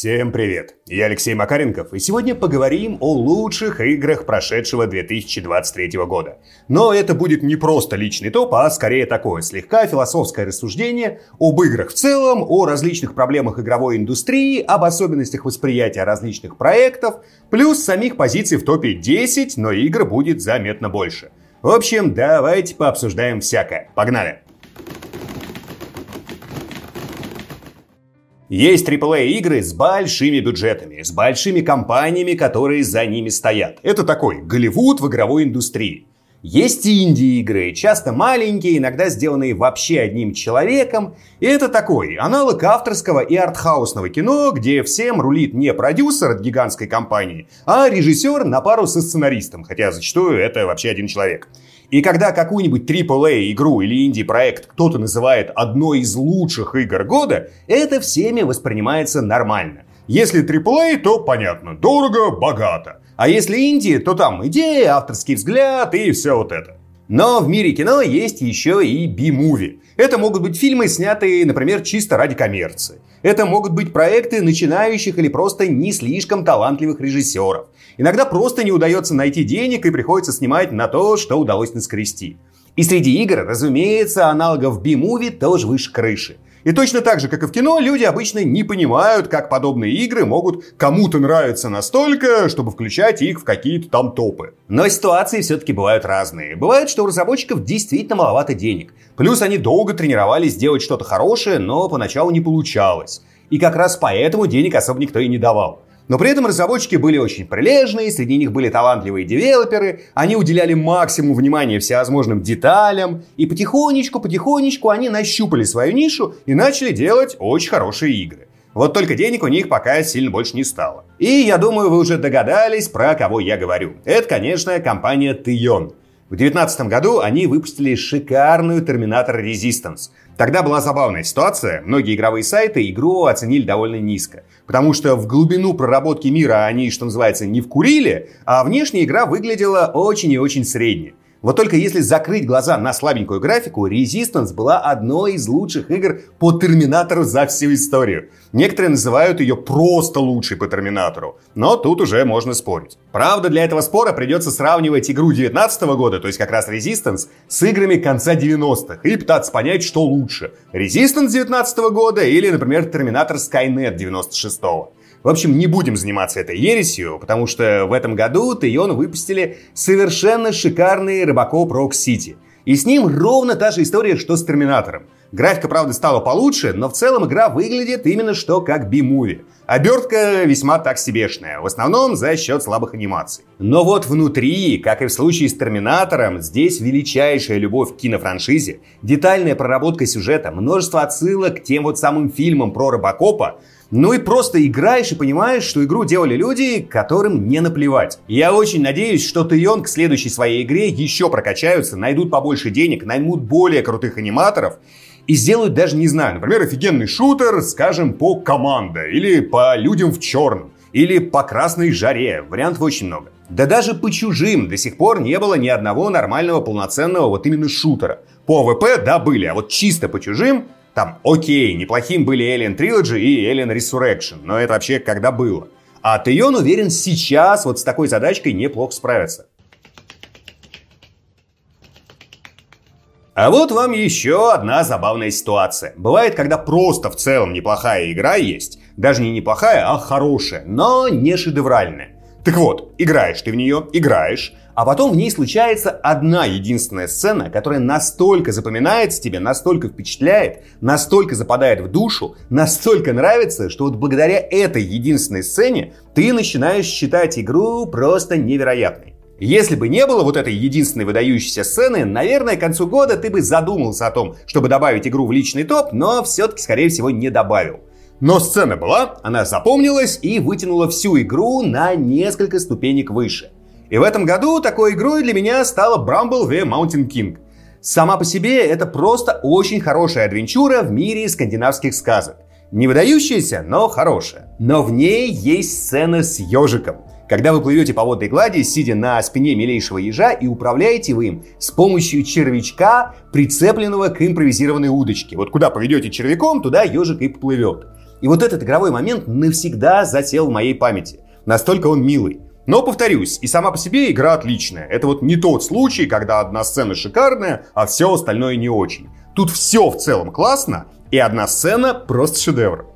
Всем привет! Я Алексей Макаренков, и сегодня поговорим о лучших играх прошедшего 2023 года. Но это будет не просто личный топ, а скорее такое слегка философское рассуждение об играх в целом, о различных проблемах игровой индустрии, об особенностях восприятия различных проектов, плюс самих позиций в топе 10, но игр будет заметно больше. В общем, давайте пообсуждаем всякое. Погнали! Есть AAA-игры с большими бюджетами, с большими компаниями, которые за ними стоят. Это такой Голливуд в игровой индустрии. Есть инди-игры, часто маленькие, иногда сделанные вообще одним человеком. И это такой аналог авторского и артхаусного кино, где всем рулит не продюсер от гигантской компании, а режиссер на пару со сценаристом, хотя зачастую это вообще один человек. И когда какую-нибудь AAA игру или инди-проект кто-то называет одной из лучших игр года, это всеми воспринимается нормально. Если AAA, то понятно, дорого, богато. А если инди, то там идея, авторский взгляд и все вот это. Но в мире кино есть еще и би-муви. Это могут быть фильмы, снятые, например, чисто ради коммерции. Это могут быть проекты начинающих или просто не слишком талантливых режиссеров. Иногда просто не удается найти денег и приходится снимать на то, что удалось наскрести. И среди игр, разумеется, аналогов B-Movie тоже выше крыши. И точно так же, как и в кино, люди обычно не понимают, как подобные игры могут кому-то нравиться настолько, чтобы включать их в какие-то там топы. Но ситуации все-таки бывают разные. Бывает, что у разработчиков действительно маловато денег. Плюс они долго тренировались сделать что-то хорошее, но поначалу не получалось. И как раз поэтому денег особо никто и не давал. Но при этом разработчики были очень прилежные, среди них были талантливые девелоперы, они уделяли максимум внимания всевозможным деталям, и потихонечку-потихонечку они нащупали свою нишу и начали делать очень хорошие игры. Вот только денег у них пока сильно больше не стало. И я думаю, вы уже догадались, про кого я говорю. Это, конечно, компания Тион. В 2019 году они выпустили шикарную Terminator Resistance. Тогда была забавная ситуация. Многие игровые сайты игру оценили довольно низко. Потому что в глубину проработки мира они, что называется, не вкурили, а внешняя игра выглядела очень и очень средней. Вот только если закрыть глаза на слабенькую графику, Resistance была одной из лучших игр по Терминатору за всю историю. Некоторые называют ее просто лучшей по Терминатору, но тут уже можно спорить. Правда, для этого спора придется сравнивать игру 19 года, то есть как раз Resistance, с играми конца 90-х и пытаться понять, что лучше. Resistance 19 года или, например, Терминатор Skynet 96 -го. В общем, не будем заниматься этой ересью, потому что в этом году Тейон выпустили совершенно шикарный Робокоп Rock City. И с ним ровно та же история, что с Терминатором. Графика, правда, стала получше, но в целом игра выглядит именно что как би-муви. Обертка весьма так себешная, в основном за счет слабых анимаций. Но вот внутри, как и в случае с Терминатором, здесь величайшая любовь к кинофраншизе, детальная проработка сюжета, множество отсылок к тем вот самым фильмам про Робокопа, ну и просто играешь и понимаешь, что игру делали люди, которым не наплевать. Я очень надеюсь, что Тейон к следующей своей игре еще прокачаются, найдут побольше денег, наймут более крутых аниматоров и сделают даже, не знаю, например, офигенный шутер, скажем, по команда, или по людям в черном, или по красной жаре. Вариантов очень много. Да даже по чужим до сих пор не было ни одного нормального полноценного вот именно шутера. По ВП, да, были, а вот чисто по чужим там, окей, неплохим были Alien Trilogy и Alien Resurrection, но это вообще когда было. А Тейон уверен сейчас вот с такой задачкой неплохо справится. А вот вам еще одна забавная ситуация. Бывает, когда просто в целом неплохая игра есть, даже не неплохая, а хорошая, но не шедевральная. Так вот, играешь ты в нее, играешь, а потом в ней случается одна единственная сцена, которая настолько запоминается тебе, настолько впечатляет, настолько западает в душу, настолько нравится, что вот благодаря этой единственной сцене ты начинаешь считать игру просто невероятной. Если бы не было вот этой единственной выдающейся сцены, наверное, к концу года ты бы задумался о том, чтобы добавить игру в личный топ, но все-таки, скорее всего, не добавил. Но сцена была, она запомнилась и вытянула всю игру на несколько ступенек выше. И в этом году такой игрой для меня стала Bramble the Mountain King. Сама по себе это просто очень хорошая адвенчура в мире скандинавских сказок. Не выдающаяся, но хорошая. Но в ней есть сцена с ежиком. Когда вы плывете по водной глади, сидя на спине милейшего ежа и управляете вы им с помощью червячка, прицепленного к импровизированной удочке. Вот куда поведете червяком, туда ежик и поплывет. И вот этот игровой момент навсегда засел в моей памяти. Настолько он милый. Но, повторюсь, и сама по себе игра отличная. Это вот не тот случай, когда одна сцена шикарная, а все остальное не очень. Тут все в целом классно, и одна сцена просто шедевр.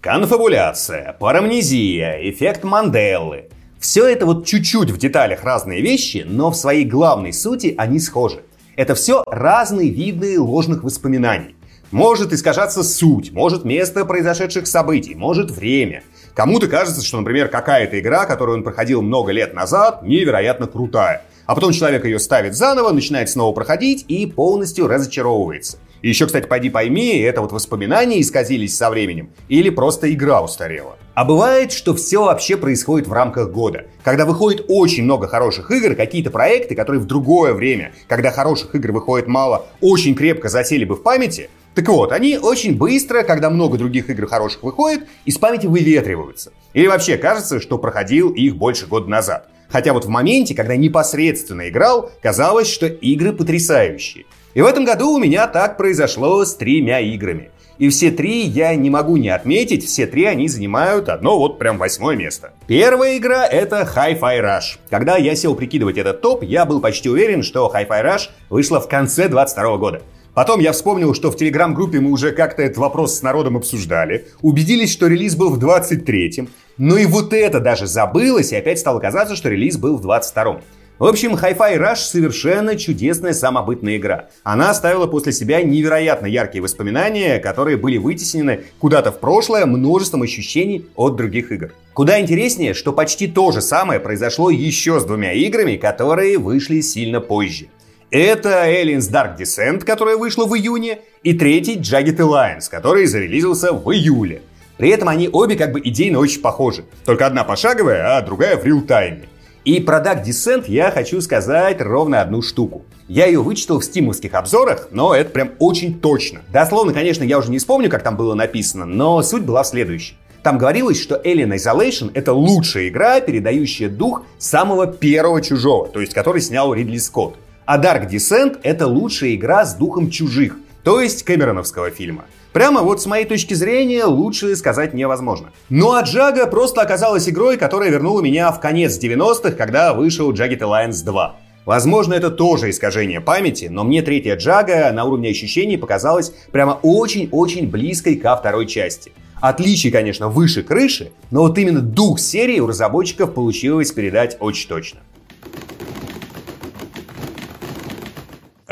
Конфабуляция, парамнезия, эффект Манделлы. Все это вот чуть-чуть в деталях разные вещи, но в своей главной сути они схожи. Это все разные виды ложных воспоминаний. Может искажаться суть, может место произошедших событий, может время. Кому-то кажется, что, например, какая-то игра, которую он проходил много лет назад, невероятно крутая. А потом человек ее ставит заново, начинает снова проходить и полностью разочаровывается. И еще, кстати, пойди пойми, это вот воспоминания исказились со временем или просто игра устарела. А бывает, что все вообще происходит в рамках года. Когда выходит очень много хороших игр, какие-то проекты, которые в другое время, когда хороших игр выходит мало, очень крепко засели бы в памяти, так вот, они очень быстро, когда много других игр хороших выходит, из памяти выветриваются. Или вообще кажется, что проходил их больше года назад. Хотя вот в моменте, когда непосредственно играл, казалось, что игры потрясающие. И в этом году у меня так произошло с тремя играми. И все три я не могу не отметить, все три они занимают одно вот прям восьмое место. Первая игра это Hi-Fi Rush. Когда я сел прикидывать этот топ, я был почти уверен, что Hi-Fi Rush вышла в конце 22 года. Потом я вспомнил, что в телеграм-группе мы уже как-то этот вопрос с народом обсуждали, убедились, что релиз был в 23-м, но и вот это даже забылось, и опять стало казаться, что релиз был в 22-м. В общем, Hi-Fi Rush совершенно чудесная самобытная игра. Она оставила после себя невероятно яркие воспоминания, которые были вытеснены куда-то в прошлое множеством ощущений от других игр. Куда интереснее, что почти то же самое произошло еще с двумя играми, которые вышли сильно позже. Это Aliens Dark Descent, которая вышла в июне, и третий Jagged Alliance, который зарелизился в июле. При этом они обе как бы идейно очень похожи. Только одна пошаговая, а другая в реал-тайме. И про Dark Descent я хочу сказать ровно одну штуку. Я ее вычитал в стимовских обзорах, но это прям очень точно. Дословно, конечно, я уже не вспомню, как там было написано, но суть была в следующей. Там говорилось, что Alien Isolation — это лучшая игра, передающая дух самого первого чужого, то есть который снял Ридли Скотт. А Dark Descent — это лучшая игра с духом чужих, то есть Кэмероновского фильма. Прямо вот с моей точки зрения лучше сказать невозможно. Ну а Джага просто оказалась игрой, которая вернула меня в конец 90-х, когда вышел Jagged Alliance 2. Возможно, это тоже искажение памяти, но мне третья Джага на уровне ощущений показалась прямо очень-очень близкой ко второй части. Отличий, конечно, выше крыши, но вот именно дух серии у разработчиков получилось передать очень точно.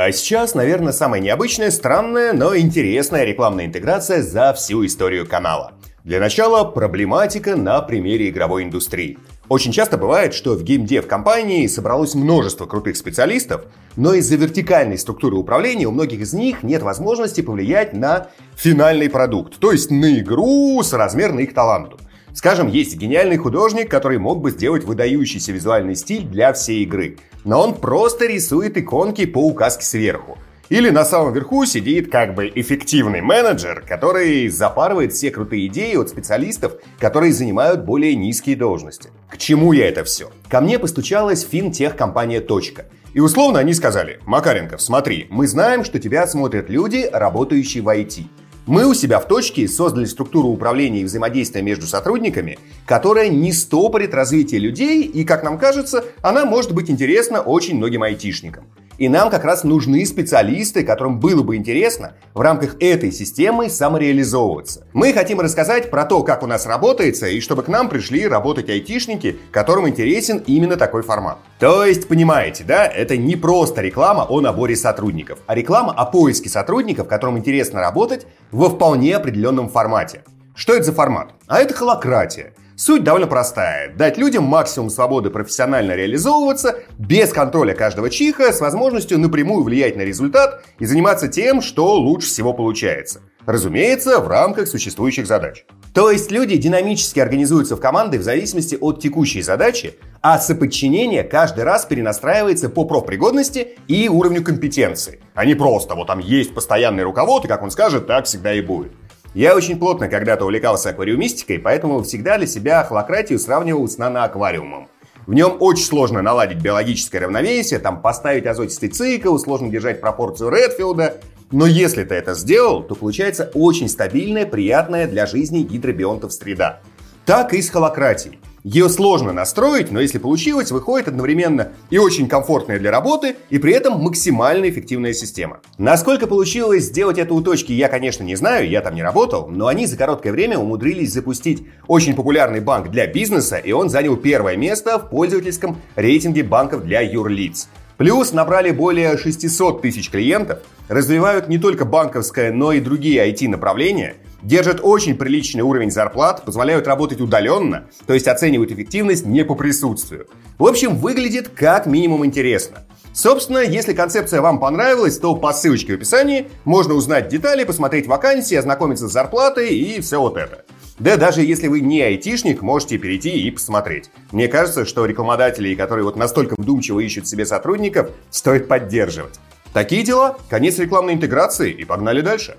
А сейчас, наверное, самая необычная, странная, но интересная рекламная интеграция за всю историю канала. Для начала проблематика на примере игровой индустрии. Очень часто бывает, что в геймдев компании собралось множество крутых специалистов, но из-за вертикальной структуры управления у многих из них нет возможности повлиять на финальный продукт, то есть на игру соразмерно их таланту. Скажем, есть гениальный художник, который мог бы сделать выдающийся визуальный стиль для всей игры, но он просто рисует иконки по указке сверху. Или на самом верху сидит как бы эффективный менеджер, который запарывает все крутые идеи от специалистов, которые занимают более низкие должности. К чему я это все? Ко мне постучалась финтех-компания «Точка». И условно они сказали, Макаренков, смотри, мы знаем, что тебя смотрят люди, работающие в IT. Мы у себя в точке создали структуру управления и взаимодействия между сотрудниками, которая не стопорит развитие людей, и, как нам кажется, она может быть интересна очень многим айтишникам. И нам как раз нужны специалисты, которым было бы интересно в рамках этой системы самореализовываться. Мы хотим рассказать про то, как у нас работается, и чтобы к нам пришли работать айтишники, которым интересен именно такой формат. То есть, понимаете, да, это не просто реклама о наборе сотрудников, а реклама о поиске сотрудников, которым интересно работать во вполне определенном формате. Что это за формат? А это холократия. Суть довольно простая. Дать людям максимум свободы профессионально реализовываться, без контроля каждого чиха, с возможностью напрямую влиять на результат и заниматься тем, что лучше всего получается. Разумеется, в рамках существующих задач. То есть люди динамически организуются в команды в зависимости от текущей задачи, а соподчинение каждый раз перенастраивается по профпригодности и уровню компетенции. А не просто вот там есть постоянный руковод, и как он скажет, так всегда и будет. Я очень плотно когда-то увлекался аквариумистикой, поэтому всегда для себя холократию сравнивал с наноаквариумом. В нем очень сложно наладить биологическое равновесие, там поставить азотистый цикл, сложно держать пропорцию Редфилда. Но если ты это сделал, то получается очень стабильная, приятная для жизни гидробионтов среда. Так и с холократией. Ее сложно настроить, но если получилось, выходит одновременно и очень комфортная для работы, и при этом максимально эффективная система. Насколько получилось сделать это у точки, я, конечно, не знаю, я там не работал, но они за короткое время умудрились запустить очень популярный банк для бизнеса, и он занял первое место в пользовательском рейтинге банков для юрлиц. Плюс набрали более 600 тысяч клиентов, развивают не только банковское, но и другие IT-направления – держат очень приличный уровень зарплат, позволяют работать удаленно, то есть оценивают эффективность не по присутствию. В общем, выглядит как минимум интересно. Собственно, если концепция вам понравилась, то по ссылочке в описании можно узнать детали, посмотреть вакансии, ознакомиться с зарплатой и все вот это. Да даже если вы не айтишник, можете перейти и посмотреть. Мне кажется, что рекламодателей, которые вот настолько вдумчиво ищут себе сотрудников, стоит поддерживать. Такие дела, конец рекламной интеграции и погнали дальше.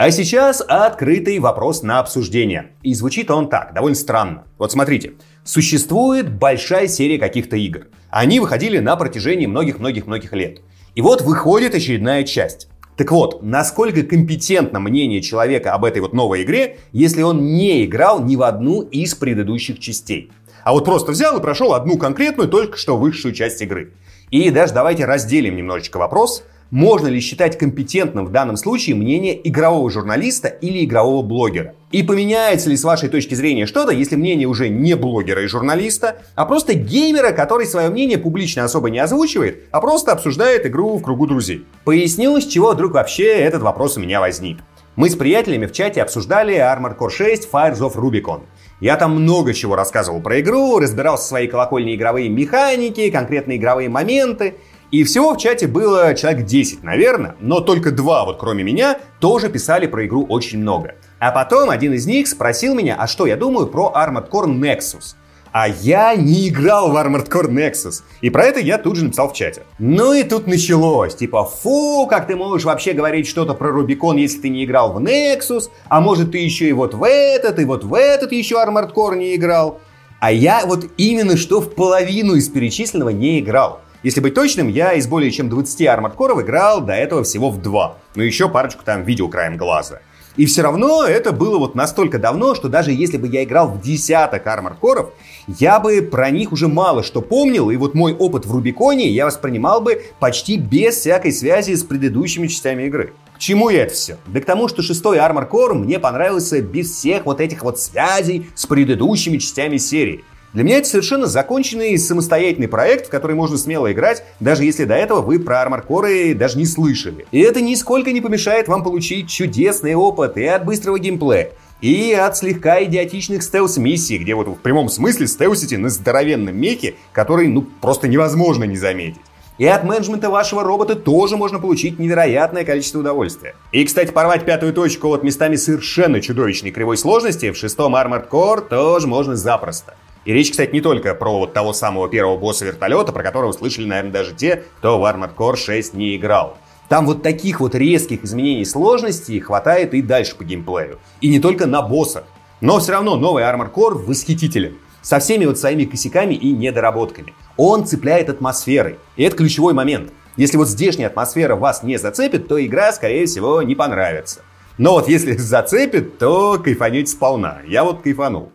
А сейчас открытый вопрос на обсуждение. И звучит он так, довольно странно. Вот смотрите, существует большая серия каких-то игр. Они выходили на протяжении многих-многих-многих лет. И вот выходит очередная часть. Так вот, насколько компетентно мнение человека об этой вот новой игре, если он не играл ни в одну из предыдущих частей. А вот просто взял и прошел одну конкретную, только что высшую часть игры. И даже давайте разделим немножечко вопрос – можно ли считать компетентным в данном случае мнение игрового журналиста или игрового блогера? И поменяется ли с вашей точки зрения что-то, если мнение уже не блогера и журналиста, а просто геймера, который свое мнение публично особо не озвучивает, а просто обсуждает игру в кругу друзей? Поясню, с чего вдруг вообще этот вопрос у меня возник. Мы с приятелями в чате обсуждали Armored Core 6 Fires of Rubicon. Я там много чего рассказывал про игру, разбирал со своей колокольни игровые механики, конкретные игровые моменты. И всего в чате было человек 10, наверное, но только два, вот кроме меня, тоже писали про игру очень много. А потом один из них спросил меня, а что я думаю про Armored Core Nexus. А я не играл в Armored Core Nexus. И про это я тут же написал в чате. Ну и тут началось. Типа, фу, как ты можешь вообще говорить что-то про Рубикон, если ты не играл в Nexus? А может ты еще и вот в этот, и вот в этот еще Armored Core не играл? А я вот именно что в половину из перечисленного не играл. Если быть точным, я из более чем 20 Armored Core играл до этого всего в два. Ну еще парочку там видел краем глаза. И все равно это было вот настолько давно, что даже если бы я играл в десяток Armored Core, я бы про них уже мало что помнил, и вот мой опыт в Рубиконе я воспринимал бы почти без всякой связи с предыдущими частями игры. К чему я это все? Да к тому, что шестой Armor Core мне понравился без всех вот этих вот связей с предыдущими частями серии. Для меня это совершенно законченный самостоятельный проект, в который можно смело играть, даже если до этого вы про Core даже не слышали. И это нисколько не помешает вам получить чудесный опыт и от быстрого геймплея, и от слегка идиотичных стелс-миссий, где вот в прямом смысле стелсите на здоровенном меке, который ну просто невозможно не заметить. И от менеджмента вашего робота тоже можно получить невероятное количество удовольствия. И, кстати, порвать пятую точку от местами совершенно чудовищной кривой сложности в шестом Armored Core тоже можно запросто. И речь, кстати, не только про вот того самого первого босса вертолета, про которого слышали, наверное, даже те, кто в Armored Core 6 не играл. Там вот таких вот резких изменений сложности хватает и дальше по геймплею. И не только на боссах. Но все равно новый Armored Core восхитителен. Со всеми вот своими косяками и недоработками. Он цепляет атмосферой. И это ключевой момент. Если вот здешняя атмосфера вас не зацепит, то игра, скорее всего, не понравится. Но вот если зацепит, то кайфанете сполна. Я вот кайфанул.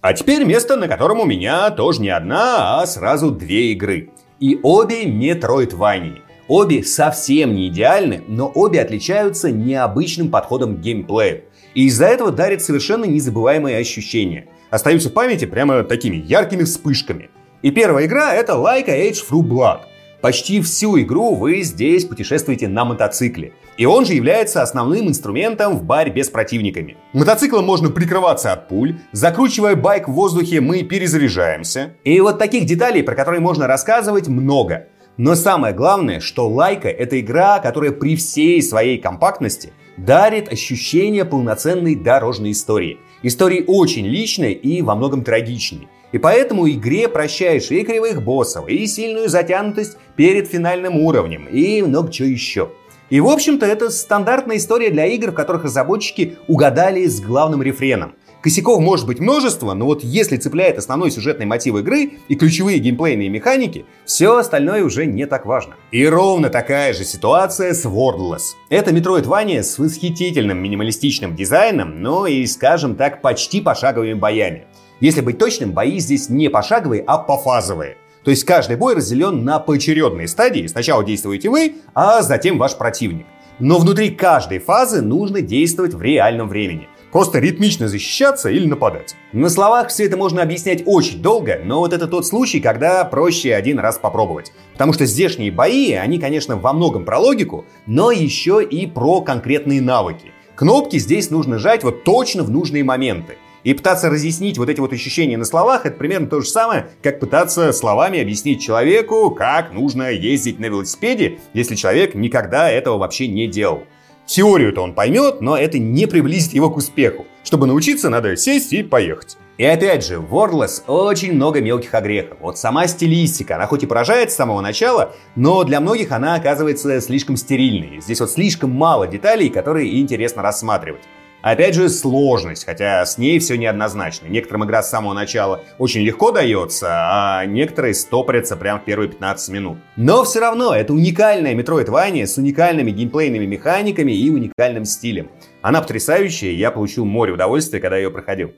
А теперь место, на котором у меня тоже не одна, а сразу две игры. И обе Metroidvania. Обе совсем не идеальны, но обе отличаются необычным подходом к геймплею. И из-за этого дарят совершенно незабываемые ощущения. Остаются в памяти прямо такими яркими вспышками. И первая игра это Like Age Through Blood. Почти всю игру вы здесь путешествуете на мотоцикле. И он же является основным инструментом в борьбе с противниками. Мотоциклом можно прикрываться от пуль, закручивая байк в воздухе, мы перезаряжаемся. И вот таких деталей, про которые можно рассказывать, много. Но самое главное, что Лайка — это игра, которая при всей своей компактности дарит ощущение полноценной дорожной истории. Истории очень личной и во многом трагичной. И поэтому игре прощаешь и кривых боссов, и сильную затянутость перед финальным уровнем, и много чего еще. И, в общем-то, это стандартная история для игр, в которых разработчики угадали с главным рефреном. Косяков может быть множество, но вот если цепляет основной сюжетный мотив игры и ключевые геймплейные механики, все остальное уже не так важно. И ровно такая же ситуация с Wordless. Это Metroidvania с восхитительным минималистичным дизайном, но и, скажем так, почти пошаговыми боями. Если быть точным, бои здесь не пошаговые, а пофазовые. То есть каждый бой разделен на поочередные стадии. Сначала действуете вы, а затем ваш противник. Но внутри каждой фазы нужно действовать в реальном времени. Просто ритмично защищаться или нападать. На словах все это можно объяснять очень долго, но вот это тот случай, когда проще один раз попробовать. Потому что здешние бои, они, конечно, во многом про логику, но еще и про конкретные навыки. Кнопки здесь нужно жать вот точно в нужные моменты. И пытаться разъяснить вот эти вот ощущения на словах, это примерно то же самое, как пытаться словами объяснить человеку, как нужно ездить на велосипеде, если человек никогда этого вообще не делал. Теорию-то он поймет, но это не приблизит его к успеху. Чтобы научиться, надо сесть и поехать. И опять же, в Wordless очень много мелких огрехов. Вот сама стилистика, она хоть и поражает с самого начала, но для многих она оказывается слишком стерильной. Здесь вот слишком мало деталей, которые интересно рассматривать. Опять же, сложность, хотя с ней все неоднозначно. Некоторым игра с самого начала очень легко дается, а некоторые стопорятся прямо в первые 15 минут. Но все равно это уникальная Metroidvania с уникальными геймплейными механиками и уникальным стилем. Она потрясающая, и я получил море удовольствия, когда ее проходил.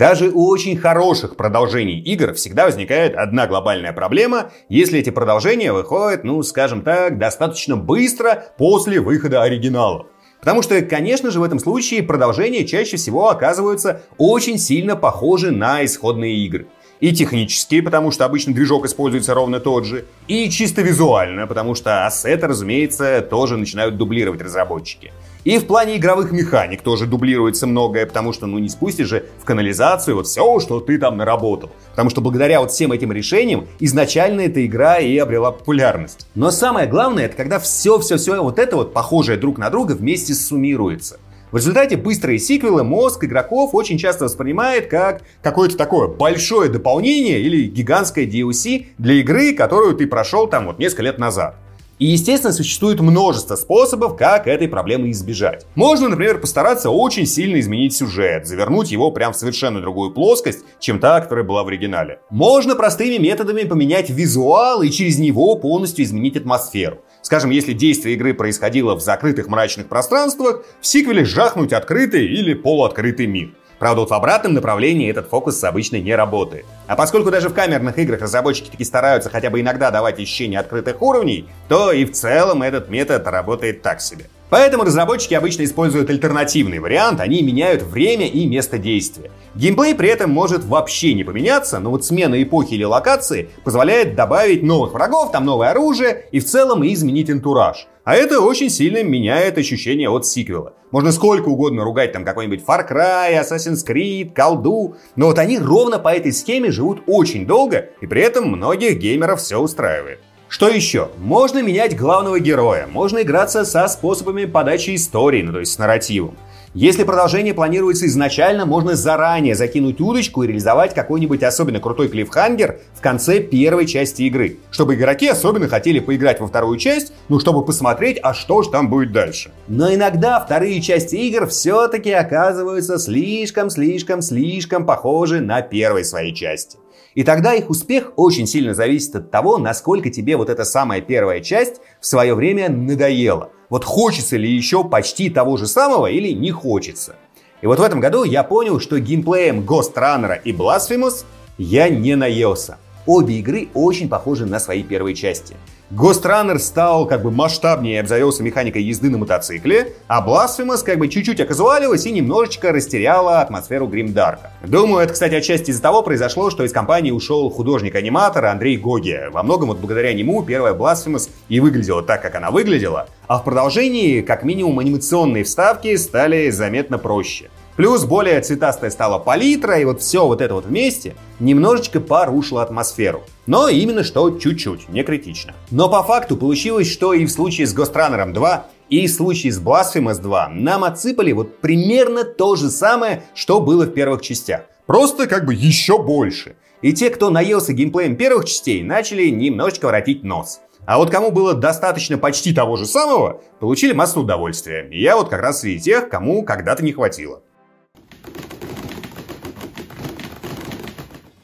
Даже у очень хороших продолжений игр всегда возникает одна глобальная проблема, если эти продолжения выходят, ну, скажем так, достаточно быстро после выхода оригиналов. Потому что, конечно же, в этом случае продолжения чаще всего оказываются очень сильно похожи на исходные игры. И технически, потому что обычно движок используется ровно тот же. И чисто визуально, потому что ассеты, разумеется, тоже начинают дублировать разработчики. И в плане игровых механик тоже дублируется многое, потому что, ну, не спустишь же в канализацию вот все, что ты там наработал. Потому что благодаря вот всем этим решениям изначально эта игра и обрела популярность. Но самое главное, это когда все-все-все вот это вот похожее друг на друга вместе суммируется. В результате быстрые сиквелы мозг игроков очень часто воспринимает как какое-то такое большое дополнение или гигантское DLC для игры, которую ты прошел там вот несколько лет назад. И, естественно, существует множество способов, как этой проблемы избежать. Можно, например, постараться очень сильно изменить сюжет, завернуть его прям в совершенно другую плоскость, чем та, которая была в оригинале. Можно простыми методами поменять визуал и через него полностью изменить атмосферу. Скажем, если действие игры происходило в закрытых мрачных пространствах, в сиквеле жахнуть открытый или полуоткрытый мир. Правда, вот в обратном направлении этот фокус обычно не работает. А поскольку даже в камерных играх разработчики таки стараются хотя бы иногда давать ощущение открытых уровней, то и в целом этот метод работает так себе. Поэтому разработчики обычно используют альтернативный вариант, они меняют время и место действия. Геймплей при этом может вообще не поменяться, но вот смена эпохи или локации позволяет добавить новых врагов, там новое оружие и в целом изменить антураж. А это очень сильно меняет ощущение от сиквела. Можно сколько угодно ругать там какой-нибудь Far Cry, Assassin's Creed, колду, но вот они ровно по этой схеме живут очень долго, и при этом многих геймеров все устраивает. Что еще? Можно менять главного героя, можно играться со способами подачи истории, ну то есть с нарративом. Если продолжение планируется изначально, можно заранее закинуть удочку и реализовать какой-нибудь особенно крутой клиффхангер в конце первой части игры, чтобы игроки особенно хотели поиграть во вторую часть, ну чтобы посмотреть, а что же там будет дальше. Но иногда вторые части игр все-таки оказываются слишком-слишком-слишком похожи на первые свои части. И тогда их успех очень сильно зависит от того, насколько тебе вот эта самая первая часть в свое время надоела – вот хочется ли еще почти того же самого или не хочется. И вот в этом году я понял, что геймплеем Ghost Runner и Blasphemous я не наелся. Обе игры очень похожи на свои первые части. Ghost Runner стал как бы масштабнее и обзавелся механикой езды на мотоцикле, а Blasphemous как бы чуть-чуть оказуалилась и немножечко растеряла атмосферу Гримдарка. Думаю, это, кстати, отчасти из-за того произошло, что из компании ушел художник-аниматор Андрей Гоги. Во многом вот благодаря нему первая Blasphemous и выглядела так, как она выглядела, а в продолжении, как минимум, анимационные вставки стали заметно проще. Плюс более цветастая стала палитра, и вот все вот это вот вместе немножечко порушило атмосферу. Но именно что чуть-чуть, не критично. Но по факту получилось, что и в случае с Ghost Runner 2, и в случае с Blasphemous 2 нам отсыпали вот примерно то же самое, что было в первых частях. Просто как бы еще больше. И те, кто наелся геймплеем первых частей, начали немножечко воротить нос. А вот кому было достаточно почти того же самого, получили массу удовольствия. И я вот как раз среди тех, кому когда-то не хватило.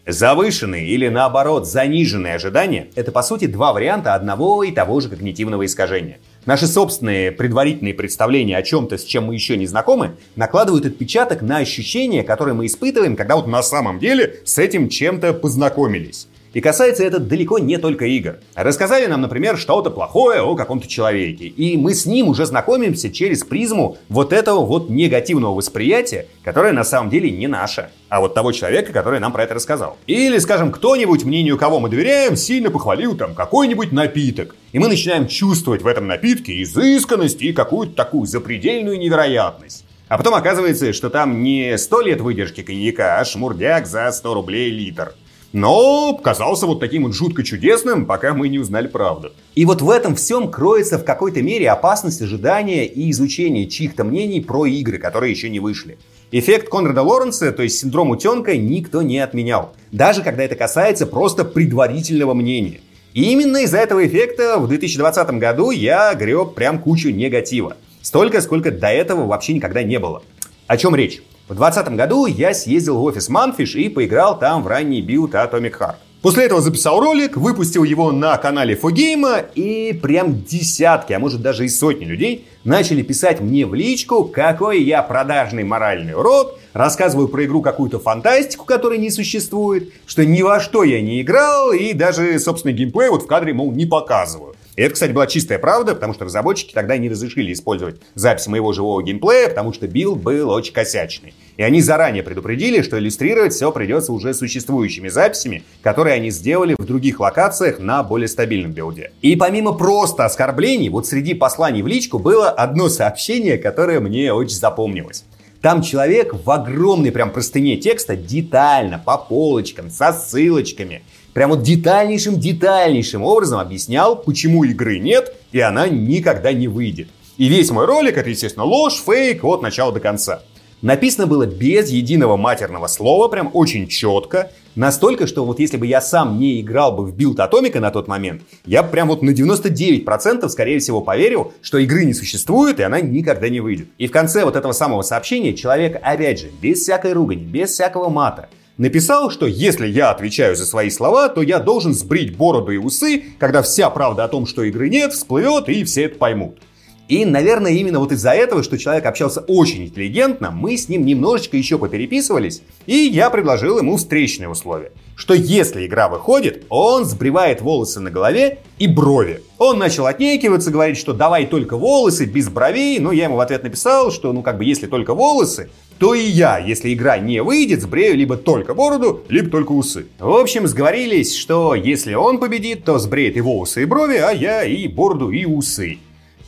Завышенные или наоборот заниженные ожидания – это по сути два варианта одного и того же когнитивного искажения. Наши собственные предварительные представления о чем-то, с чем мы еще не знакомы, накладывают отпечаток на ощущения, которые мы испытываем, когда вот на самом деле с этим чем-то познакомились. И касается это далеко не только игр. Рассказали нам, например, что-то плохое о каком-то человеке. И мы с ним уже знакомимся через призму вот этого вот негативного восприятия, которое на самом деле не наше, а вот того человека, который нам про это рассказал. Или, скажем, кто-нибудь, мнению кого мы доверяем, сильно похвалил там какой-нибудь напиток. И мы начинаем чувствовать в этом напитке изысканность и какую-то такую запредельную невероятность. А потом оказывается, что там не 100 лет выдержки коньяка, а шмурдяк за 100 рублей литр но казался вот таким вот жутко чудесным, пока мы не узнали правду. И вот в этом всем кроется в какой-то мере опасность ожидания и изучения чьих-то мнений про игры, которые еще не вышли. Эффект Конрада Лоренса, то есть синдром утенка, никто не отменял. Даже когда это касается просто предварительного мнения. И именно из-за этого эффекта в 2020 году я греб прям кучу негатива. Столько, сколько до этого вообще никогда не было. О чем речь? В 2020 году я съездил в офис Mundfish и поиграл там в ранний билд Atomic Heart. После этого записал ролик, выпустил его на канале Фогейма, и прям десятки, а может даже и сотни людей начали писать мне в личку, какой я продажный моральный урод, рассказываю про игру какую-то фантастику, которой не существует, что ни во что я не играл, и даже собственный геймплей вот в кадре, мол, не показываю. И это, кстати, была чистая правда, потому что разработчики тогда не разрешили использовать запись моего живого геймплея, потому что билд был очень косячный. И они заранее предупредили, что иллюстрировать все придется уже существующими записями, которые они сделали в других локациях на более стабильном билде. И помимо просто оскорблений, вот среди посланий в личку было одно сообщение, которое мне очень запомнилось. Там человек в огромной прям простыне текста детально, по полочкам, со ссылочками – прям вот детальнейшим-детальнейшим образом объяснял, почему игры нет и она никогда не выйдет. И весь мой ролик это, естественно, ложь, фейк от начала до конца. Написано было без единого матерного слова, прям очень четко. Настолько, что вот если бы я сам не играл бы в билд Атомика на тот момент, я прям вот на 99% скорее всего поверил, что игры не существует и она никогда не выйдет. И в конце вот этого самого сообщения человек, опять же, без всякой ругани, без всякого мата, написал, что если я отвечаю за свои слова, то я должен сбрить бороду и усы, когда вся правда о том, что игры нет, всплывет и все это поймут. И, наверное, именно вот из-за этого, что человек общался очень интеллигентно, мы с ним немножечко еще попереписывались, и я предложил ему встречные условия. Что если игра выходит, он сбривает волосы на голове и брови. Он начал отнекиваться, говорить, что давай только волосы, без бровей, но я ему в ответ написал, что ну как бы если только волосы, то и я, если игра не выйдет, сбрею либо только бороду, либо только усы. В общем, сговорились, что если он победит, то сбреет и волосы, и брови, а я и бороду, и усы.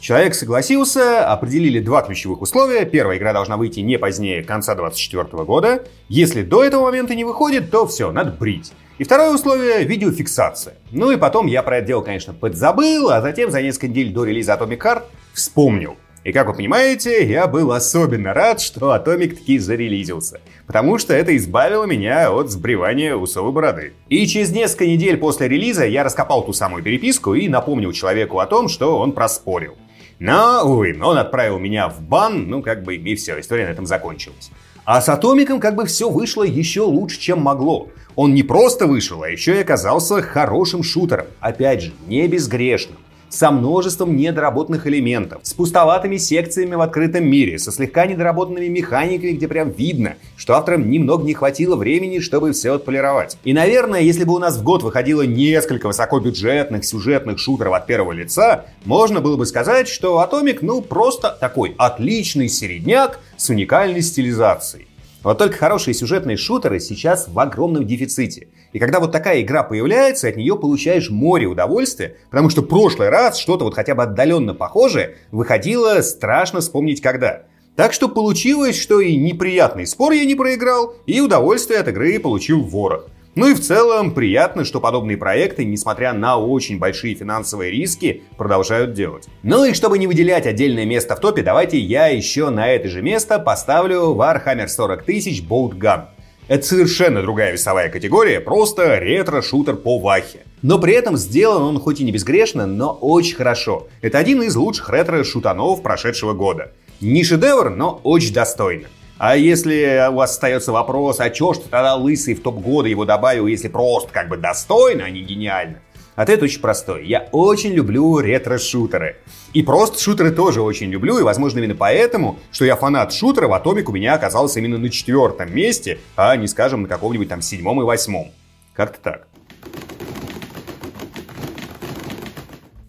Человек согласился, определили два ключевых условия. Первая игра должна выйти не позднее конца 2024 года. Если до этого момента не выходит, то все, надо брить. И второе условие — видеофиксация. Ну и потом я про это дело, конечно, подзабыл, а затем за несколько недель до релиза Atomic Heart вспомнил. И как вы понимаете, я был особенно рад, что Atomic таки зарелизился. Потому что это избавило меня от сбривания усовой бороды. И через несколько недель после релиза я раскопал ту самую переписку и напомнил человеку о том, что он проспорил. Но, увы, он отправил меня в бан, ну как бы и все, история на этом закончилась. А с Атомиком как бы все вышло еще лучше, чем могло. Он не просто вышел, а еще и оказался хорошим шутером. Опять же, не безгрешным со множеством недоработанных элементов, с пустоватыми секциями в открытом мире, со слегка недоработанными механиками, где прям видно, что авторам немного не хватило времени, чтобы все отполировать. И, наверное, если бы у нас в год выходило несколько высокобюджетных сюжетных шутеров от первого лица, можно было бы сказать, что Atomic, ну, просто такой отличный середняк с уникальной стилизацией. Вот только хорошие сюжетные шутеры сейчас в огромном дефиците. И когда вот такая игра появляется, от нее получаешь море удовольствия, потому что в прошлый раз что-то вот хотя бы отдаленно похожее выходило страшно вспомнить когда. Так что получилось, что и неприятный спор я не проиграл, и удовольствие от игры получил ворох. Ну и в целом приятно, что подобные проекты, несмотря на очень большие финансовые риски, продолжают делать. Ну и чтобы не выделять отдельное место в топе, давайте я еще на это же место поставлю Warhammer 40 тысяч Bolt Gun. Это совершенно другая весовая категория, просто ретро-шутер по вахе. Но при этом сделан он хоть и не безгрешно, но очень хорошо. Это один из лучших ретро-шутанов прошедшего года. Не шедевр, но очень достойно. А если у вас остается вопрос, а чё ж ты тогда лысый в топ года его добавил, если просто как бы достойно, а не гениально? Ответ очень простой. Я очень люблю ретро-шутеры. И просто шутеры тоже очень люблю, и, возможно, именно поэтому, что я фанат шутеров, Атомик у меня оказался именно на четвертом месте, а не, скажем, на каком-нибудь там седьмом и восьмом. Как-то так.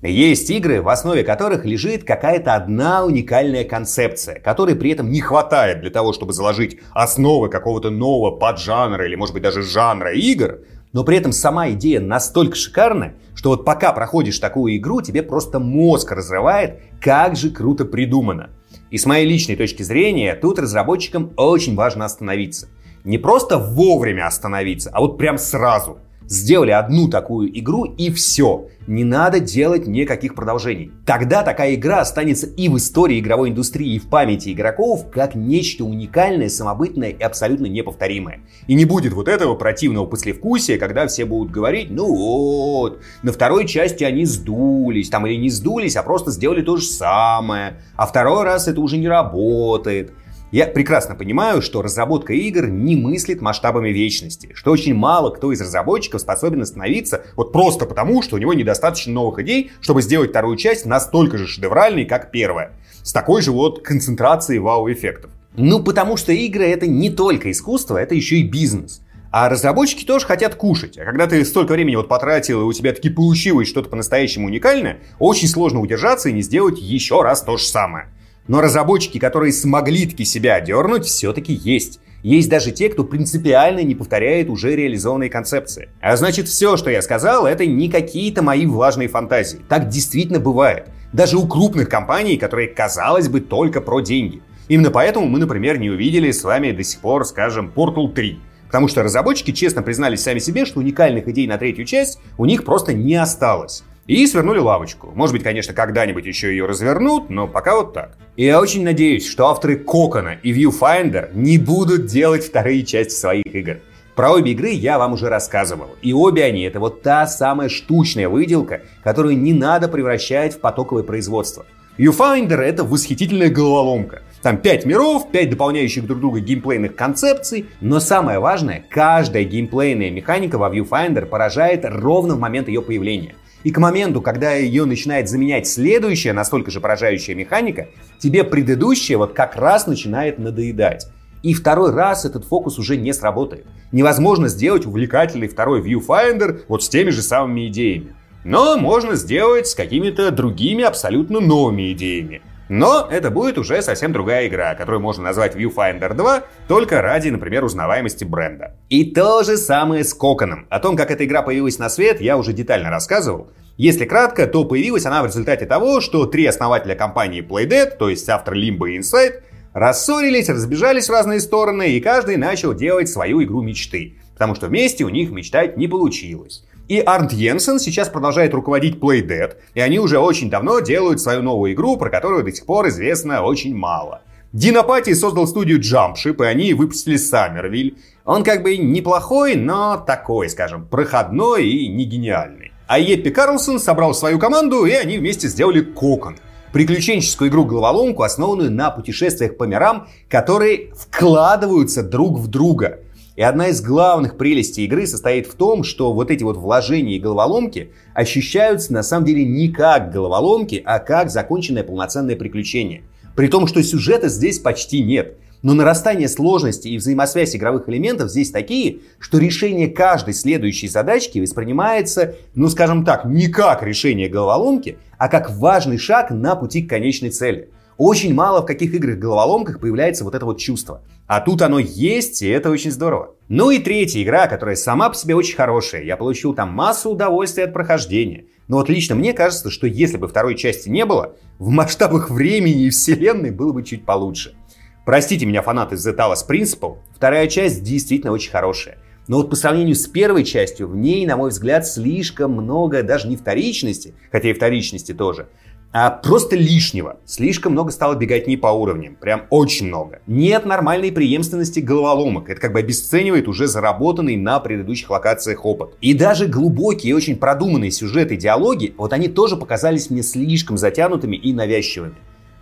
Есть игры, в основе которых лежит какая-то одна уникальная концепция, которой при этом не хватает для того, чтобы заложить основы какого-то нового поджанра или, может быть, даже жанра игр, но при этом сама идея настолько шикарна, что вот пока проходишь такую игру, тебе просто мозг разрывает, как же круто придумано. И с моей личной точки зрения, тут разработчикам очень важно остановиться. Не просто вовремя остановиться, а вот прям сразу – Сделали одну такую игру и все. Не надо делать никаких продолжений. Тогда такая игра останется и в истории игровой индустрии, и в памяти игроков как нечто уникальное, самобытное и абсолютно неповторимое. И не будет вот этого противного послевкусия, когда все будут говорить, ну вот, на второй части они сдулись, там или не сдулись, а просто сделали то же самое, а второй раз это уже не работает. Я прекрасно понимаю, что разработка игр не мыслит масштабами вечности, что очень мало кто из разработчиков способен остановиться вот просто потому, что у него недостаточно новых идей, чтобы сделать вторую часть настолько же шедевральной, как первая, с такой же вот концентрацией вау-эффектов. Ну, потому что игры это не только искусство, это еще и бизнес. А разработчики тоже хотят кушать. А когда ты столько времени вот потратил, и у тебя таки получилось что-то по-настоящему уникальное, очень сложно удержаться и не сделать еще раз то же самое. Но разработчики, которые смогли таки себя одернуть, все-таки есть. Есть даже те, кто принципиально не повторяет уже реализованные концепции. А значит, все, что я сказал, это не какие-то мои влажные фантазии. Так действительно бывает. Даже у крупных компаний, которые, казалось бы, только про деньги. Именно поэтому мы, например, не увидели с вами до сих пор, скажем, Portal 3. Потому что разработчики честно признались сами себе, что уникальных идей на третью часть у них просто не осталось. И свернули лавочку. Может быть, конечно, когда-нибудь еще ее развернут, но пока вот так. И я очень надеюсь, что авторы Кокона и Viewfinder не будут делать вторые части своих игр. Про обе игры я вам уже рассказывал. И обе они это вот та самая штучная выделка, которую не надо превращать в потоковое производство. Viewfinder это восхитительная головоломка. Там 5 миров, 5 дополняющих друг друга геймплейных концепций, но самое важное, каждая геймплейная механика во Viewfinder поражает ровно в момент ее появления. И к моменту, когда ее начинает заменять следующая настолько же поражающая механика, тебе предыдущая вот как раз начинает надоедать. И второй раз этот фокус уже не сработает. Невозможно сделать увлекательный второй Viewfinder вот с теми же самыми идеями. Но можно сделать с какими-то другими абсолютно новыми идеями. Но это будет уже совсем другая игра, которую можно назвать Viewfinder 2, только ради, например, узнаваемости бренда. И то же самое с Коконом. О том, как эта игра появилась на свет, я уже детально рассказывал. Если кратко, то появилась она в результате того, что три основателя компании Playdead, то есть автор Limbo и Inside, рассорились, разбежались в разные стороны, и каждый начал делать свою игру мечты. Потому что вместе у них мечтать не получилось. И Арнт Йенсен сейчас продолжает руководить Playdead, и они уже очень давно делают свою новую игру, про которую до сих пор известно очень мало. Динопати создал студию Jumpship, и они выпустили Саммервиль. Он как бы неплохой, но такой, скажем, проходной и не гениальный. А Еппи Карлсон собрал свою команду, и они вместе сделали Кокон. Приключенческую игру-головоломку, основанную на путешествиях по мирам, которые вкладываются друг в друга – и одна из главных прелестей игры состоит в том, что вот эти вот вложения и головоломки ощущаются на самом деле не как головоломки, а как законченное полноценное приключение. При том, что сюжета здесь почти нет. Но нарастание сложности и взаимосвязь игровых элементов здесь такие, что решение каждой следующей задачки воспринимается, ну скажем так, не как решение головоломки, а как важный шаг на пути к конечной цели. Очень мало в каких играх-головоломках появляется вот это вот чувство. А тут оно есть, и это очень здорово. Ну и третья игра, которая сама по себе очень хорошая. Я получил там массу удовольствия от прохождения. Но вот лично мне кажется, что если бы второй части не было, в масштабах времени и вселенной было бы чуть получше. Простите меня, фанаты The Talos Principle, вторая часть действительно очень хорошая. Но вот по сравнению с первой частью, в ней, на мой взгляд, слишком много даже не вторичности, хотя и вторичности тоже, а просто лишнего. Слишком много стало бегать не по уровням, прям очень много. Нет нормальной преемственности головоломок, это как бы обесценивает уже заработанный на предыдущих локациях опыт. И даже глубокие и очень продуманные сюжеты и диалоги, вот они тоже показались мне слишком затянутыми и навязчивыми.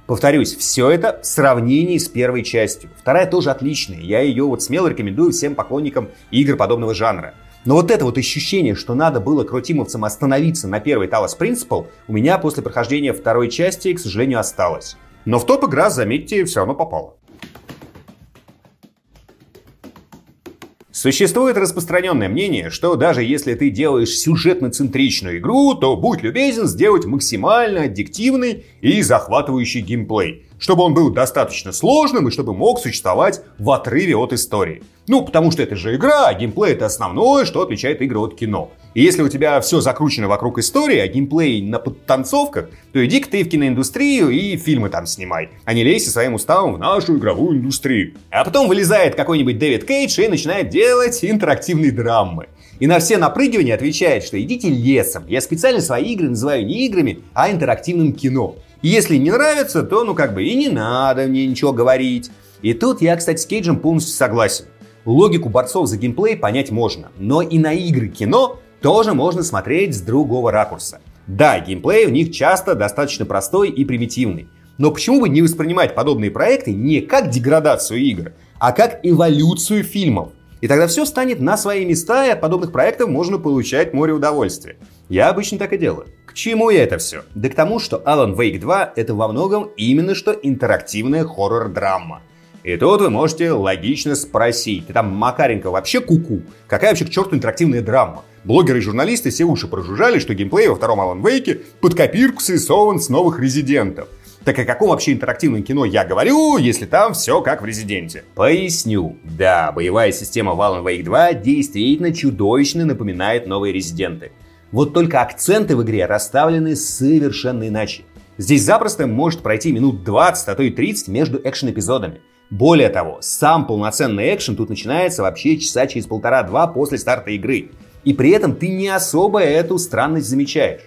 Повторюсь, все это в сравнении с первой частью. Вторая тоже отличная, я ее вот смело рекомендую всем поклонникам игр подобного жанра. Но вот это вот ощущение, что надо было крутимовцам остановиться на первой Talos Principle, у меня после прохождения второй части, к сожалению, осталось. Но в топ игра, заметьте, все равно попала. Существует распространенное мнение, что даже если ты делаешь сюжетно-центричную игру, то будь любезен сделать максимально аддиктивный и захватывающий геймплей, чтобы он был достаточно сложным и чтобы мог существовать в отрыве от истории. Ну, потому что это же игра, а геймплей это основное, что отличает игры от кино. И если у тебя все закручено вокруг истории, а геймплей на подтанцовках, то иди-ка ты в киноиндустрию и фильмы там снимай, а не лезь со своим уставом в нашу игровую индустрию. А потом вылезает какой-нибудь Дэвид Кейдж и начинает делать интерактивные драмы. И на все напрыгивания отвечает, что идите лесом. Я специально свои игры называю не играми, а интерактивным кино. И если не нравится, то ну как бы и не надо мне ничего говорить. И тут я, кстати, с Кейджем полностью согласен. Логику борцов за геймплей понять можно, но и на игры кино тоже можно смотреть с другого ракурса. Да, геймплей у них часто достаточно простой и примитивный. Но почему бы не воспринимать подобные проекты не как деградацию игр, а как эволюцию фильмов? И тогда все станет на свои места, и от подобных проектов можно получать море удовольствия. Я обычно так и делаю. К чему я это все? Да к тому, что Alan Wake 2 это во многом именно что интерактивная хоррор-драма. И тут вы можете логично спросить, ты там Макаренко вообще куку? -ку? Какая вообще к черту интерактивная драма? Блогеры и журналисты все уши прожужжали, что геймплей во втором Alan Wake под копирку срисован с новых резидентов. Так о каком вообще интерактивном кино я говорю, если там все как в Резиденте? Поясню. Да, боевая система в Alan Wake 2 действительно чудовищно напоминает новые Резиденты. Вот только акценты в игре расставлены совершенно иначе. Здесь запросто может пройти минут 20, а то и 30 между экшен-эпизодами. Более того, сам полноценный экшен тут начинается вообще часа через полтора-два после старта игры. И при этом ты не особо эту странность замечаешь.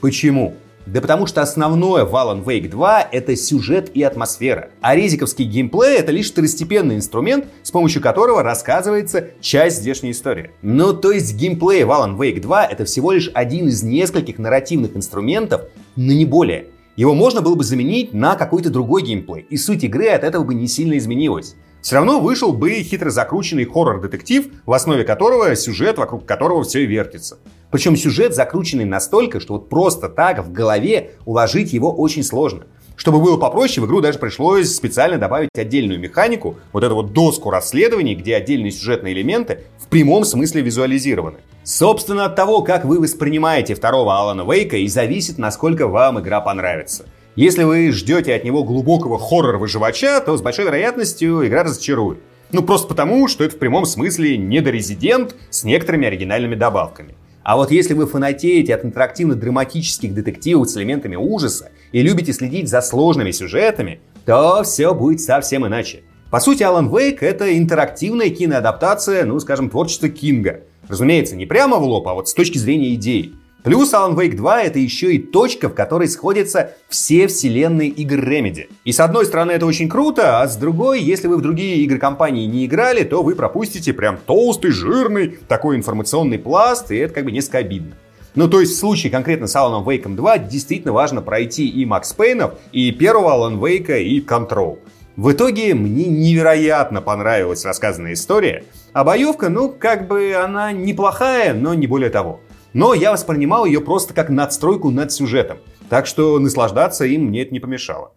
Почему? Да потому что основное в Alan Wake 2 это сюжет и атмосфера. А резиковский геймплей это лишь второстепенный инструмент, с помощью которого рассказывается часть здешней истории. Ну то есть геймплей в Alan Wake 2 это всего лишь один из нескольких нарративных инструментов, но не более. Его можно было бы заменить на какой-то другой геймплей, и суть игры от этого бы не сильно изменилась. Все равно вышел бы хитро закрученный хоррор-детектив, в основе которого сюжет, вокруг которого все и вертится. Причем сюжет закрученный настолько, что вот просто так в голове уложить его очень сложно. Чтобы было попроще, в игру даже пришлось специально добавить отдельную механику, вот эту вот доску расследований, где отдельные сюжетные элементы в прямом смысле визуализированы. Собственно, от того, как вы воспринимаете второго Алана Вейка, и зависит, насколько вам игра понравится. Если вы ждете от него глубокого хоррор-выживача, то с большой вероятностью игра разочарует. Ну просто потому, что это в прямом смысле недорезидент с некоторыми оригинальными добавками. А вот если вы фанатеете от интерактивно-драматических детективов с элементами ужаса и любите следить за сложными сюжетами, то все будет совсем иначе. По сути, Alan Wake — это интерактивная киноадаптация, ну, скажем, творчества Кинга — Разумеется, не прямо в лоб, а вот с точки зрения идей. Плюс Alan Wake 2 это еще и точка, в которой сходятся все вселенные игр Remedy. И с одной стороны это очень круто, а с другой, если вы в другие игры компании не играли, то вы пропустите прям толстый, жирный такой информационный пласт, и это как бы несколько обидно. Ну, то есть в случае конкретно с Alan Wake 2 действительно важно пройти и Макс Пейнов, и первого Alan Wake, и Control. В итоге мне невероятно понравилась рассказанная история, а боевка, ну, как бы она неплохая, но не более того. Но я воспринимал ее просто как надстройку над сюжетом, так что наслаждаться им мне это не помешало.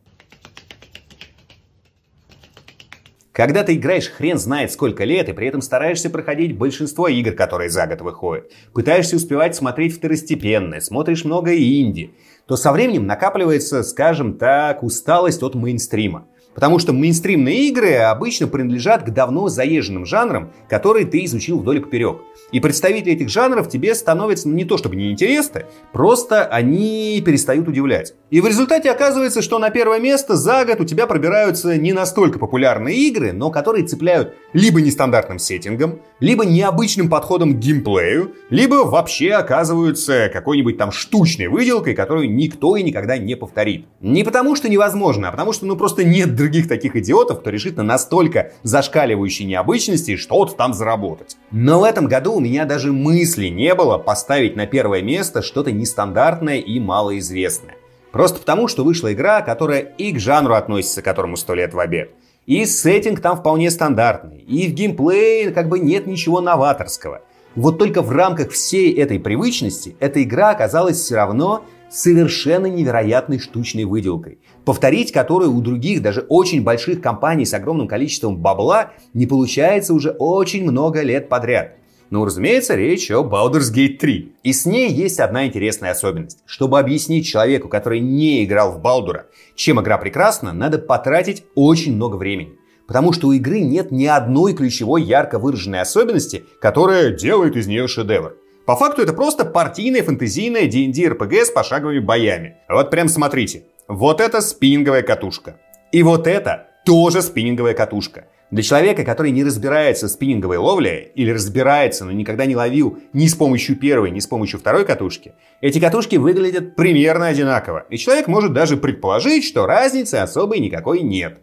Когда ты играешь хрен знает сколько лет и при этом стараешься проходить большинство игр, которые за год выходят, пытаешься успевать смотреть второстепенные, смотришь много инди, то со временем накапливается, скажем так, усталость от мейнстрима. Потому что мейнстримные игры обычно принадлежат к давно заезженным жанрам, которые ты изучил вдоль и поперек. И представители этих жанров тебе становятся не то чтобы неинтересны, просто они перестают удивлять. И в результате оказывается, что на первое место за год у тебя пробираются не настолько популярные игры, но которые цепляют либо нестандартным сеттингом, либо необычным подходом к геймплею, либо вообще оказываются какой-нибудь там штучной выделкой, которую никто и никогда не повторит. Не потому что невозможно, а потому что ну просто нет других таких идиотов, кто решит на настолько зашкаливающей необычности что-то там заработать. Но в этом году у меня даже мысли не было поставить на первое место что-то нестандартное и малоизвестное. Просто потому, что вышла игра, которая и к жанру относится, которому сто лет в обед. И сеттинг там вполне стандартный. И в геймплее как бы нет ничего новаторского. Вот только в рамках всей этой привычности эта игра оказалась все равно совершенно невероятной штучной выделкой, повторить которую у других, даже очень больших компаний с огромным количеством бабла не получается уже очень много лет подряд. Ну, разумеется, речь о Baldur's Gate 3. И с ней есть одна интересная особенность. Чтобы объяснить человеку, который не играл в Балдура, чем игра прекрасна, надо потратить очень много времени. Потому что у игры нет ни одной ключевой ярко выраженной особенности, которая делает из нее шедевр. По факту это просто партийная фэнтезийная D&D RPG с пошаговыми боями. Вот прям смотрите. Вот это спиннинговая катушка. И вот это тоже спиннинговая катушка. Для человека, который не разбирается в спиннинговой ловле, или разбирается, но никогда не ловил ни с помощью первой, ни с помощью второй катушки, эти катушки выглядят примерно одинаково. И человек может даже предположить, что разницы особой никакой нет.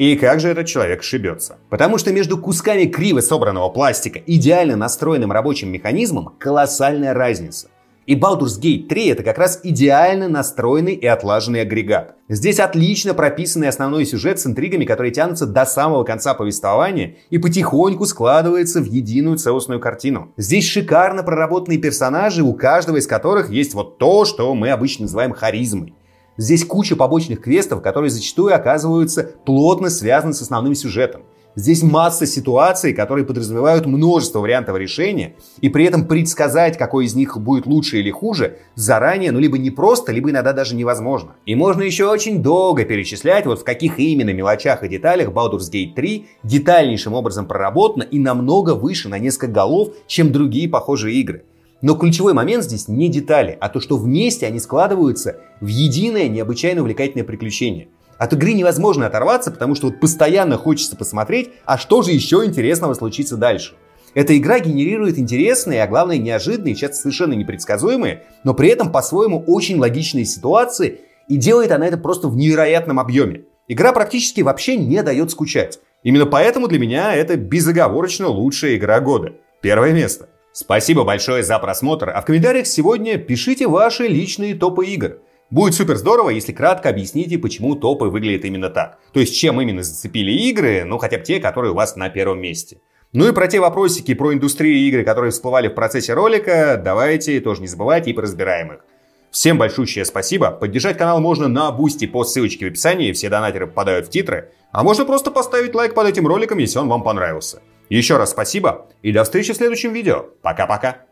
И как же этот человек ошибется? Потому что между кусками криво собранного пластика идеально настроенным рабочим механизмом колоссальная разница – и Baldur's Gate 3 это как раз идеально настроенный и отлаженный агрегат. Здесь отлично прописанный основной сюжет с интригами, которые тянутся до самого конца повествования и потихоньку складывается в единую целостную картину. Здесь шикарно проработанные персонажи, у каждого из которых есть вот то, что мы обычно называем харизмой. Здесь куча побочных квестов, которые зачастую оказываются плотно связаны с основным сюжетом. Здесь масса ситуаций, которые подразумевают множество вариантов решения, и при этом предсказать, какой из них будет лучше или хуже, заранее, ну либо непросто, либо иногда даже невозможно. И можно еще очень долго перечислять, вот в каких именно мелочах и деталях Baldur's Gate 3 детальнейшим образом проработано и намного выше на несколько голов, чем другие похожие игры. Но ключевой момент здесь не детали, а то, что вместе они складываются в единое необычайно увлекательное приключение – от игры невозможно оторваться, потому что вот постоянно хочется посмотреть, а что же еще интересного случится дальше. Эта игра генерирует интересные, а главное неожиданные, часто совершенно непредсказуемые, но при этом по-своему очень логичные ситуации, и делает она это просто в невероятном объеме. Игра практически вообще не дает скучать. Именно поэтому для меня это безоговорочно лучшая игра года. Первое место. Спасибо большое за просмотр, а в комментариях сегодня пишите ваши личные топы игр. Будет супер здорово, если кратко объясните, почему топы выглядят именно так. То есть, чем именно зацепили игры, ну хотя бы те, которые у вас на первом месте. Ну и про те вопросики про индустрию игры, которые всплывали в процессе ролика, давайте тоже не забывайте и поразбираем их. Всем большущее спасибо. Поддержать канал можно на бусте по ссылочке в описании, все донатеры попадают в титры. А можно просто поставить лайк под этим роликом, если он вам понравился. Еще раз спасибо и до встречи в следующем видео. Пока-пока.